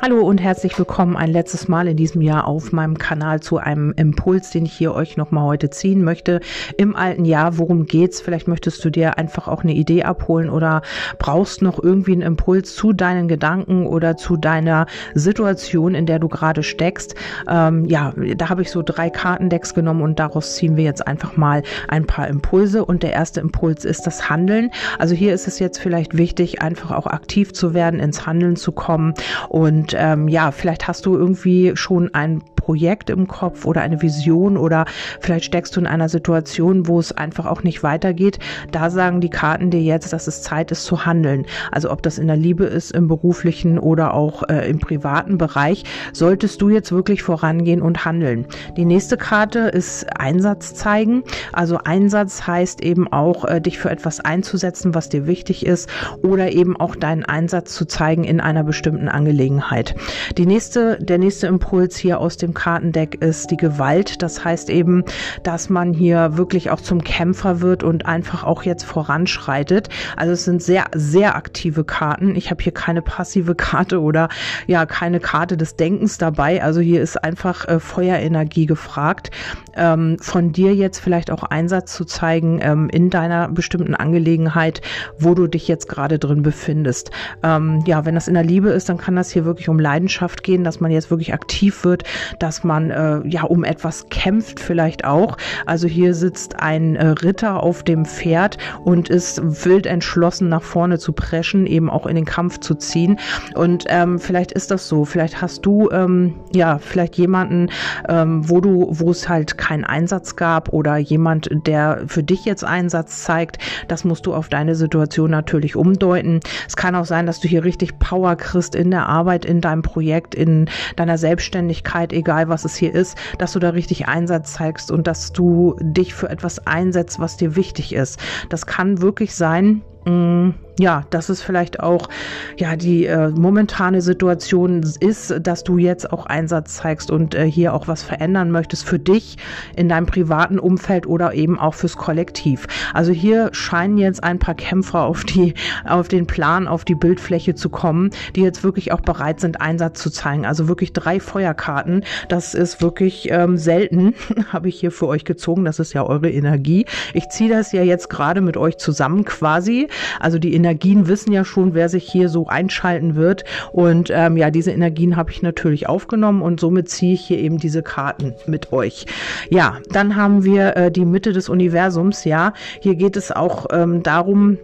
Hallo und herzlich willkommen ein letztes Mal in diesem Jahr auf meinem Kanal zu einem Impuls, den ich hier euch nochmal heute ziehen möchte. Im alten Jahr, worum geht's? Vielleicht möchtest du dir einfach auch eine Idee abholen oder brauchst noch irgendwie einen Impuls zu deinen Gedanken oder zu deiner Situation, in der du gerade steckst. Ähm, ja, da habe ich so drei Kartendecks genommen und daraus ziehen wir jetzt einfach mal ein paar Impulse. Und der erste Impuls ist das Handeln. Also hier ist es jetzt vielleicht wichtig, einfach auch aktiv zu werden, ins Handeln zu kommen und und ähm, ja, vielleicht hast du irgendwie schon ein Projekt im Kopf oder eine Vision oder vielleicht steckst du in einer Situation, wo es einfach auch nicht weitergeht. Da sagen die Karten dir jetzt, dass es Zeit ist zu handeln. Also ob das in der Liebe ist, im beruflichen oder auch äh, im privaten Bereich, solltest du jetzt wirklich vorangehen und handeln. Die nächste Karte ist Einsatz zeigen. Also Einsatz heißt eben auch, äh, dich für etwas einzusetzen, was dir wichtig ist oder eben auch deinen Einsatz zu zeigen in einer bestimmten Angelegenheit. Die nächste, der nächste Impuls hier aus dem Kartendeck ist die Gewalt. Das heißt eben, dass man hier wirklich auch zum Kämpfer wird und einfach auch jetzt voranschreitet. Also es sind sehr, sehr aktive Karten. Ich habe hier keine passive Karte oder ja, keine Karte des Denkens dabei. Also hier ist einfach äh, Feuerenergie gefragt. Ähm, von dir jetzt vielleicht auch Einsatz zu zeigen ähm, in deiner bestimmten Angelegenheit, wo du dich jetzt gerade drin befindest. Ähm, ja, wenn das in der Liebe ist, dann kann das hier wirklich um Leidenschaft gehen, dass man jetzt wirklich aktiv wird, dass man äh, ja um etwas kämpft vielleicht auch. Also hier sitzt ein äh, Ritter auf dem Pferd und ist wild entschlossen nach vorne zu preschen, eben auch in den Kampf zu ziehen. Und ähm, vielleicht ist das so. Vielleicht hast du ähm, ja vielleicht jemanden, ähm, wo du, wo es halt keinen Einsatz gab oder jemand, der für dich jetzt Einsatz zeigt. Das musst du auf deine Situation natürlich umdeuten. Es kann auch sein, dass du hier richtig Power kriegst in der Arbeit, in deinem Projekt, in deiner Selbstständigkeit, egal was es hier ist, dass du da richtig Einsatz zeigst und dass du dich für etwas einsetzt, was dir wichtig ist. Das kann wirklich sein, Mm, ja, dass es vielleicht auch ja die äh, momentane Situation ist, dass du jetzt auch Einsatz zeigst und äh, hier auch was verändern möchtest für dich in deinem privaten Umfeld oder eben auch fürs Kollektiv. Also hier scheinen jetzt ein paar Kämpfer auf die auf den Plan, auf die Bildfläche zu kommen, die jetzt wirklich auch bereit sind Einsatz zu zeigen. Also wirklich drei Feuerkarten. Das ist wirklich ähm, selten, habe ich hier für euch gezogen. Das ist ja eure Energie. Ich ziehe das ja jetzt gerade mit euch zusammen quasi also die Energien wissen ja schon, wer sich hier so einschalten wird. Und ähm, ja, diese Energien habe ich natürlich aufgenommen und somit ziehe ich hier eben diese Karten mit euch. Ja, dann haben wir äh, die Mitte des Universums. Ja, hier geht es auch ähm, darum,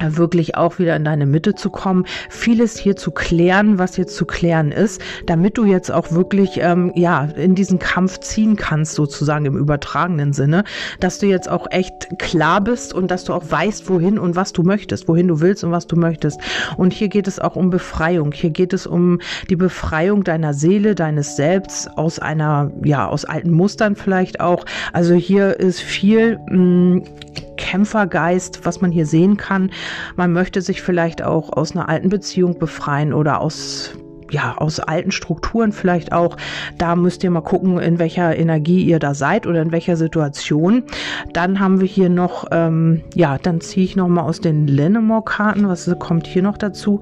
wirklich auch wieder in deine Mitte zu kommen, vieles hier zu klären, was jetzt zu klären ist, damit du jetzt auch wirklich ähm, ja in diesen Kampf ziehen kannst, sozusagen im übertragenen Sinne, dass du jetzt auch echt klar bist und dass du auch weißt, wohin und was du möchtest, wohin du willst und was du möchtest. Und hier geht es auch um Befreiung. Hier geht es um die Befreiung deiner Seele, deines Selbst aus einer ja aus alten Mustern vielleicht auch. Also hier ist viel mh, mm, Kämpfergeist, was man hier sehen kann. Man möchte sich vielleicht auch aus einer alten Beziehung befreien oder aus ja, aus alten Strukturen vielleicht auch. Da müsst ihr mal gucken, in welcher Energie ihr da seid oder in welcher Situation. Dann haben wir hier noch, ähm, ja, dann ziehe ich noch mal aus den Lennemore-Karten. Was kommt hier noch dazu?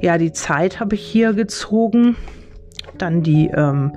Ja, die Zeit habe ich hier gezogen dann die, ähm,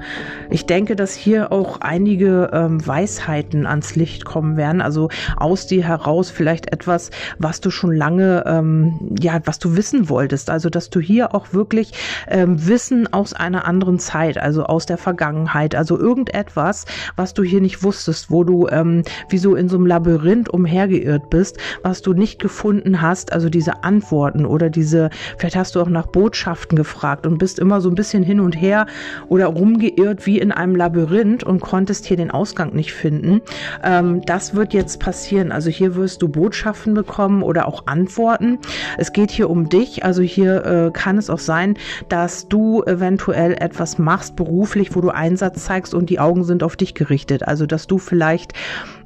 ich denke, dass hier auch einige ähm, Weisheiten ans Licht kommen werden. Also aus dir heraus vielleicht etwas, was du schon lange, ähm, ja, was du wissen wolltest. Also dass du hier auch wirklich ähm, Wissen aus einer anderen Zeit, also aus der Vergangenheit, also irgendetwas, was du hier nicht wusstest, wo du ähm, wie so in so einem Labyrinth umhergeirrt bist, was du nicht gefunden hast, also diese Antworten oder diese, vielleicht hast du auch nach Botschaften gefragt und bist immer so ein bisschen hin und her oder rumgeirrt wie in einem Labyrinth und konntest hier den Ausgang nicht finden. Ähm, das wird jetzt passieren. Also hier wirst du Botschaften bekommen oder auch Antworten. Es geht hier um dich. Also hier äh, kann es auch sein, dass du eventuell etwas machst beruflich, wo du Einsatz zeigst und die Augen sind auf dich gerichtet. Also dass du vielleicht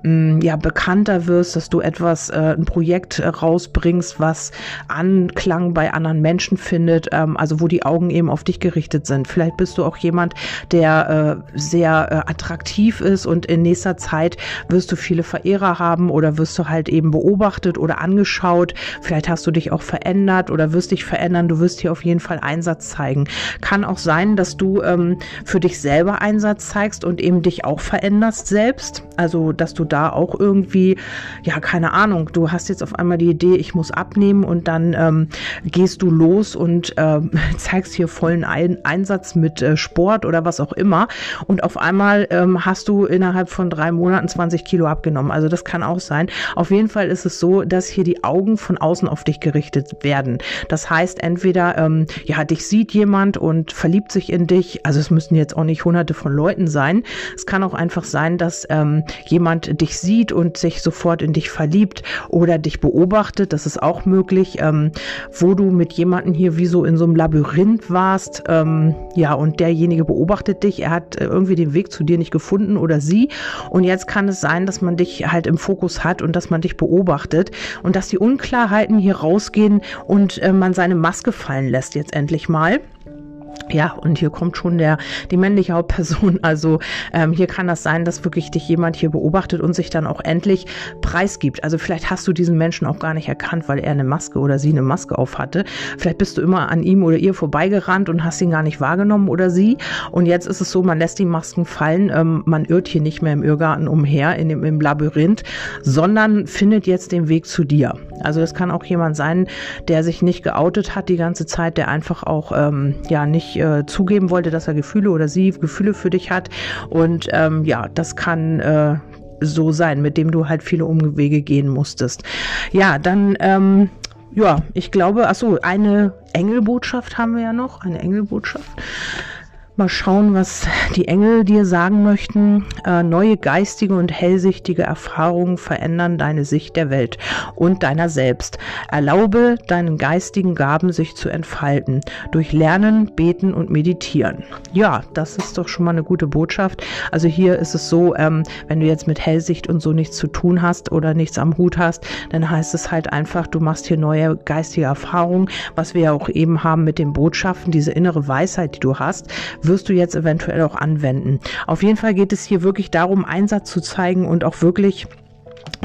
mm, ja bekannter wirst, dass du etwas, äh, ein Projekt äh, rausbringst, was Anklang bei anderen Menschen findet, ähm, also wo die Augen eben auf dich gerichtet sind. Vielleicht bist bist du auch jemand, der äh, sehr äh, attraktiv ist und in nächster Zeit wirst du viele Verehrer haben oder wirst du halt eben beobachtet oder angeschaut. Vielleicht hast du dich auch verändert oder wirst dich verändern. Du wirst hier auf jeden Fall Einsatz zeigen. Kann auch sein, dass du ähm, für dich selber Einsatz zeigst und eben dich auch veränderst selbst. Also, dass du da auch irgendwie, ja, keine Ahnung, du hast jetzt auf einmal die Idee, ich muss abnehmen und dann ähm, gehst du los und äh, zeigst hier vollen Ein Einsatz mit äh, Sport oder was auch immer. Und auf einmal ähm, hast du innerhalb von drei Monaten 20 Kilo abgenommen. Also das kann auch sein. Auf jeden Fall ist es so, dass hier die Augen von außen auf dich gerichtet werden. Das heißt, entweder ähm, ja, dich sieht jemand und verliebt sich in dich. Also es müssen jetzt auch nicht hunderte von Leuten sein. Es kann auch einfach sein, dass ähm, jemand dich sieht und sich sofort in dich verliebt oder dich beobachtet. Das ist auch möglich, ähm, wo du mit jemandem hier wie so in so einem Labyrinth warst. Ähm, ja, und derjenige beobachtet dich. Er hat äh, irgendwie den Weg zu dir nicht gefunden oder sie. Und jetzt kann es sein, dass man dich halt im Fokus hat und dass man dich beobachtet und dass die Unklarheiten hier rausgehen und äh, man seine Maske fallen lässt jetzt endlich mal. Ja, und hier kommt schon der, die männliche Hauptperson. Also ähm, hier kann das sein, dass wirklich dich jemand hier beobachtet und sich dann auch endlich preisgibt. Also vielleicht hast du diesen Menschen auch gar nicht erkannt, weil er eine Maske oder sie eine Maske auf hatte. Vielleicht bist du immer an ihm oder ihr vorbeigerannt und hast ihn gar nicht wahrgenommen oder sie. Und jetzt ist es so, man lässt die Masken fallen. Ähm, man irrt hier nicht mehr im Irrgarten umher, in dem, im Labyrinth, sondern findet jetzt den Weg zu dir. Also das kann auch jemand sein, der sich nicht geoutet hat die ganze Zeit, der einfach auch ähm, ja nicht äh, zugeben wollte, dass er Gefühle oder sie Gefühle für dich hat. Und ähm, ja, das kann äh, so sein, mit dem du halt viele Umwege gehen musstest. Ja, dann ähm, ja, ich glaube, ach so, eine Engelbotschaft haben wir ja noch, eine Engelbotschaft. Mal schauen, was die Engel dir sagen möchten. Äh, neue geistige und hellsichtige Erfahrungen verändern deine Sicht der Welt und deiner selbst. Erlaube deinen geistigen Gaben sich zu entfalten durch Lernen, Beten und Meditieren. Ja, das ist doch schon mal eine gute Botschaft. Also hier ist es so, ähm, wenn du jetzt mit Hellsicht und so nichts zu tun hast oder nichts am Hut hast, dann heißt es halt einfach, du machst hier neue geistige Erfahrungen, was wir ja auch eben haben mit den Botschaften, diese innere Weisheit, die du hast wirst du jetzt eventuell auch anwenden. Auf jeden Fall geht es hier wirklich darum, Einsatz zu zeigen und auch wirklich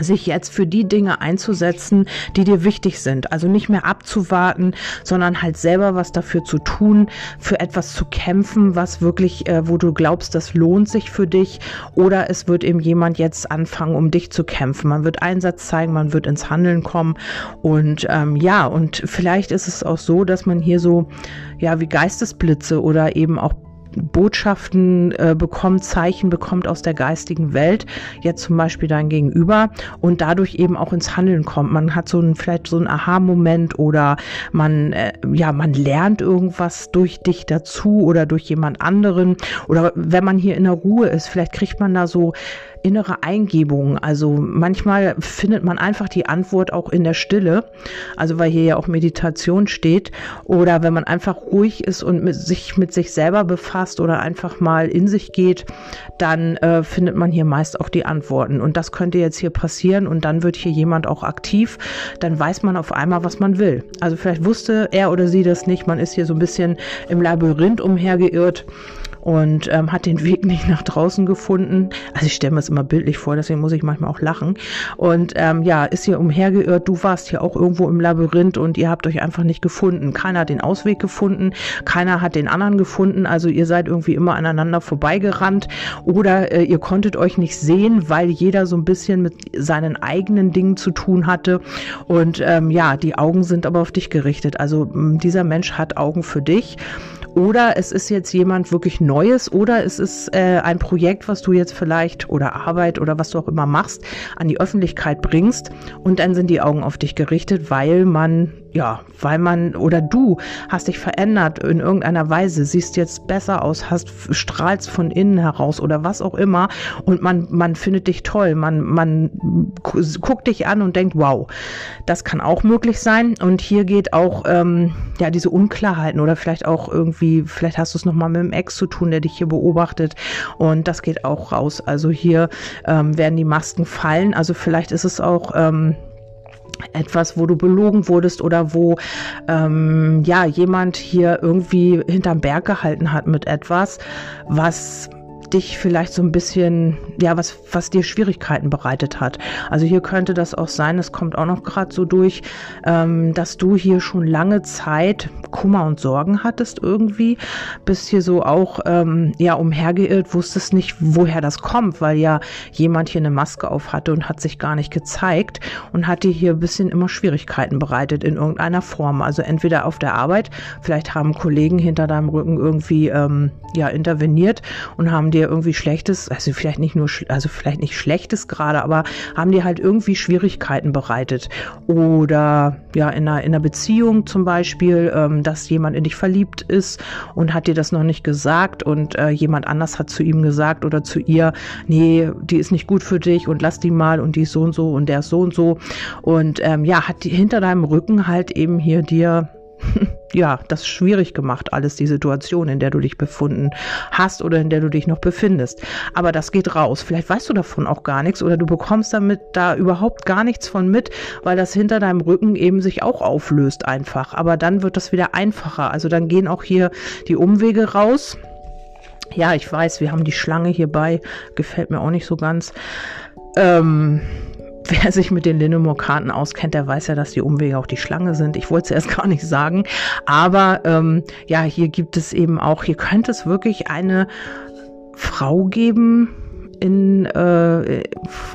sich jetzt für die Dinge einzusetzen, die dir wichtig sind. Also nicht mehr abzuwarten, sondern halt selber was dafür zu tun, für etwas zu kämpfen, was wirklich, äh, wo du glaubst, das lohnt sich für dich. Oder es wird eben jemand jetzt anfangen, um dich zu kämpfen. Man wird Einsatz zeigen, man wird ins Handeln kommen. Und ähm, ja, und vielleicht ist es auch so, dass man hier so, ja, wie Geistesblitze oder eben auch Botschaften äh, bekommt, Zeichen bekommt aus der geistigen Welt, jetzt zum Beispiel dein Gegenüber und dadurch eben auch ins Handeln kommt. Man hat so ein, vielleicht so einen Aha-Moment oder man, äh, ja, man lernt irgendwas durch dich dazu oder durch jemand anderen oder wenn man hier in der Ruhe ist, vielleicht kriegt man da so innere Eingebungen. Also manchmal findet man einfach die Antwort auch in der Stille, also weil hier ja auch Meditation steht. Oder wenn man einfach ruhig ist und mit sich mit sich selber befasst oder einfach mal in sich geht, dann äh, findet man hier meist auch die Antworten. Und das könnte jetzt hier passieren und dann wird hier jemand auch aktiv, dann weiß man auf einmal, was man will. Also vielleicht wusste er oder sie das nicht, man ist hier so ein bisschen im Labyrinth umhergeirrt und ähm, hat den Weg nicht nach draußen gefunden. Also ich stelle mir das immer bildlich vor, deswegen muss ich manchmal auch lachen. Und ähm, ja, ist hier umhergeirrt. Du warst hier auch irgendwo im Labyrinth und ihr habt euch einfach nicht gefunden. Keiner hat den Ausweg gefunden, keiner hat den anderen gefunden. Also ihr seid irgendwie immer aneinander vorbeigerannt oder äh, ihr konntet euch nicht sehen, weil jeder so ein bisschen mit seinen eigenen Dingen zu tun hatte. Und ähm, ja, die Augen sind aber auf dich gerichtet. Also dieser Mensch hat Augen für dich. Oder es ist jetzt jemand wirklich Neues oder es ist äh, ein Projekt, was du jetzt vielleicht oder Arbeit oder was du auch immer machst, an die Öffentlichkeit bringst und dann sind die Augen auf dich gerichtet, weil man ja, weil man oder du hast dich verändert in irgendeiner Weise, siehst jetzt besser aus, hast strahlst von innen heraus oder was auch immer und man man findet dich toll, man man guckt dich an und denkt, wow, das kann auch möglich sein. Und hier geht auch ähm, ja diese Unklarheiten oder vielleicht auch irgendwie, vielleicht hast du es noch mal mit dem Ex zu tun, der dich hier beobachtet. Und das geht auch raus. Also hier ähm, werden die Masken fallen, also vielleicht ist es auch ähm, etwas, wo du belogen wurdest oder wo ähm, ja jemand hier irgendwie hinterm Berg gehalten hat mit etwas, was dich vielleicht so ein bisschen, ja, was, was dir Schwierigkeiten bereitet hat. Also hier könnte das auch sein, es kommt auch noch gerade so durch, ähm, dass du hier schon lange Zeit Kummer und Sorgen hattest irgendwie, bist hier so auch, ähm, ja, umhergeirrt, wusstest nicht, woher das kommt, weil ja jemand hier eine Maske auf hatte und hat sich gar nicht gezeigt und hat dir hier ein bisschen immer Schwierigkeiten bereitet in irgendeiner Form. Also entweder auf der Arbeit, vielleicht haben Kollegen hinter deinem Rücken irgendwie, ähm, ja, interveniert und haben dir irgendwie Schlechtes, also vielleicht nicht nur, also vielleicht nicht Schlechtes gerade, aber haben dir halt irgendwie Schwierigkeiten bereitet. Oder ja, in einer, in einer Beziehung zum Beispiel, ähm, dass jemand in dich verliebt ist und hat dir das noch nicht gesagt und äh, jemand anders hat zu ihm gesagt oder zu ihr, nee, die ist nicht gut für dich und lass die mal und die ist so und so und der ist so und so. Und ähm, ja, hat die hinter deinem Rücken halt eben hier dir ja, das schwierig gemacht, alles die Situation, in der du dich befunden hast oder in der du dich noch befindest. Aber das geht raus. Vielleicht weißt du davon auch gar nichts oder du bekommst damit da überhaupt gar nichts von mit, weil das hinter deinem Rücken eben sich auch auflöst einfach. Aber dann wird das wieder einfacher. Also dann gehen auch hier die Umwege raus. Ja, ich weiß, wir haben die Schlange hierbei. Gefällt mir auch nicht so ganz. Ähm, Wer sich mit den Linnemore-Karten auskennt, der weiß ja, dass die Umwege auch die Schlange sind. Ich wollte es erst gar nicht sagen. Aber ähm, ja, hier gibt es eben auch, hier könnte es wirklich eine Frau geben in äh,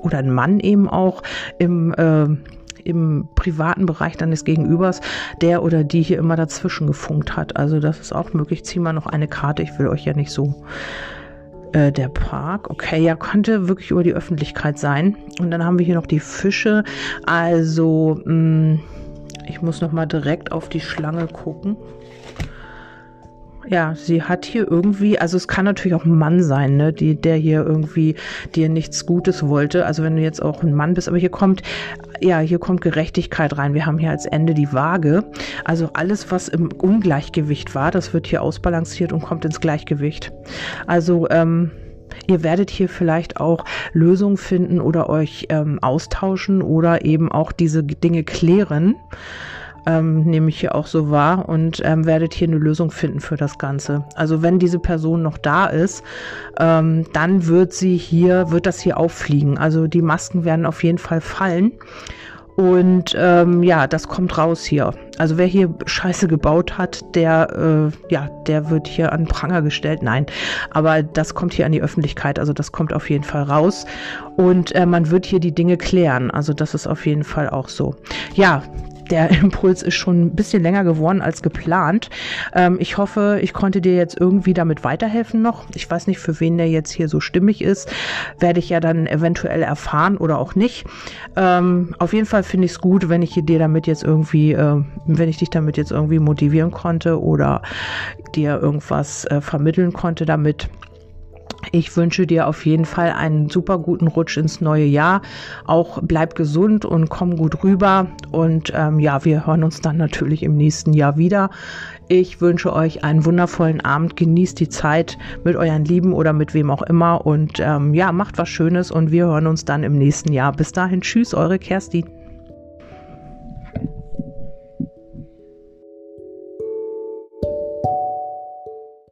oder ein Mann eben auch im äh, im privaten Bereich deines Gegenübers, der oder die hier immer dazwischen gefunkt hat. Also das ist auch möglich. Zieh mal noch eine Karte. Ich will euch ja nicht so äh, der Park, okay, ja, könnte wirklich über die Öffentlichkeit sein. Und dann haben wir hier noch die Fische. Also, mh, mm, ich muss noch mal direkt auf die Schlange gucken. Ja, sie hat hier irgendwie, also es kann natürlich auch ein Mann sein, ne, die, der hier irgendwie dir nichts Gutes wollte. Also wenn du jetzt auch ein Mann bist, aber hier kommt, ja, hier kommt Gerechtigkeit rein. Wir haben hier als Ende die Waage. Also alles, was im Ungleichgewicht war, das wird hier ausbalanciert und kommt ins Gleichgewicht. Also, ähm, Ihr werdet hier vielleicht auch Lösungen finden oder euch ähm, austauschen oder eben auch diese Dinge klären ähm, nehme ich hier auch so wahr und ähm, werdet hier eine Lösung finden für das Ganze. Also wenn diese Person noch da ist, ähm, dann wird sie hier, wird das hier auffliegen. Also die Masken werden auf jeden Fall fallen. Und ähm, ja, das kommt raus hier. Also wer hier Scheiße gebaut hat, der, äh, ja, der wird hier an Pranger gestellt. Nein, aber das kommt hier an die Öffentlichkeit. Also das kommt auf jeden Fall raus. Und äh, man wird hier die Dinge klären. Also das ist auf jeden Fall auch so. Ja, der Impuls ist schon ein bisschen länger geworden als geplant. Ähm, ich hoffe, ich konnte dir jetzt irgendwie damit weiterhelfen noch. Ich weiß nicht, für wen der jetzt hier so stimmig ist. Werde ich ja dann eventuell erfahren oder auch nicht. Ähm, auf jeden Fall finde ich es gut, wenn ich dir damit jetzt irgendwie, äh, wenn ich dich damit jetzt irgendwie motivieren konnte oder dir irgendwas äh, vermitteln konnte damit. Ich wünsche dir auf jeden Fall einen super guten Rutsch ins neue Jahr. Auch bleib gesund und komm gut rüber. Und ähm, ja, wir hören uns dann natürlich im nächsten Jahr wieder. Ich wünsche euch einen wundervollen Abend. Genießt die Zeit mit euren Lieben oder mit wem auch immer. Und ähm, ja, macht was Schönes und wir hören uns dann im nächsten Jahr. Bis dahin, tschüss, eure Kerstin.